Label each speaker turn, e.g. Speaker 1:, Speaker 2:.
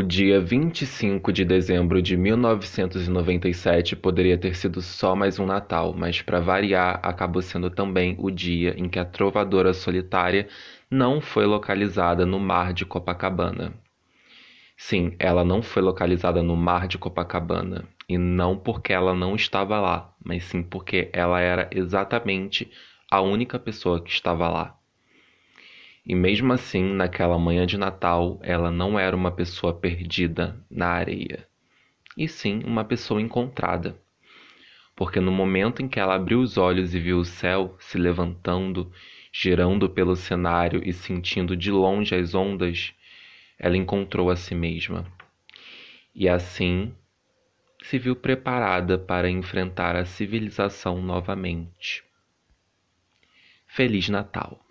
Speaker 1: O dia 25 de dezembro de 1997 poderia ter sido só mais um Natal, mas para variar, acabou sendo também o dia em que a trovadora solitária não foi localizada no mar de Copacabana. Sim, ela não foi localizada no mar de Copacabana, e não porque ela não estava lá, mas sim porque ela era exatamente a única pessoa que estava lá. E mesmo assim, naquela manhã de Natal, ela não era uma pessoa perdida na areia, e sim uma pessoa encontrada. Porque no momento em que ela abriu os olhos e viu o céu se levantando, girando pelo cenário e sentindo de longe as ondas, ela encontrou a si mesma. E assim se viu preparada para enfrentar a civilização novamente. Feliz Natal!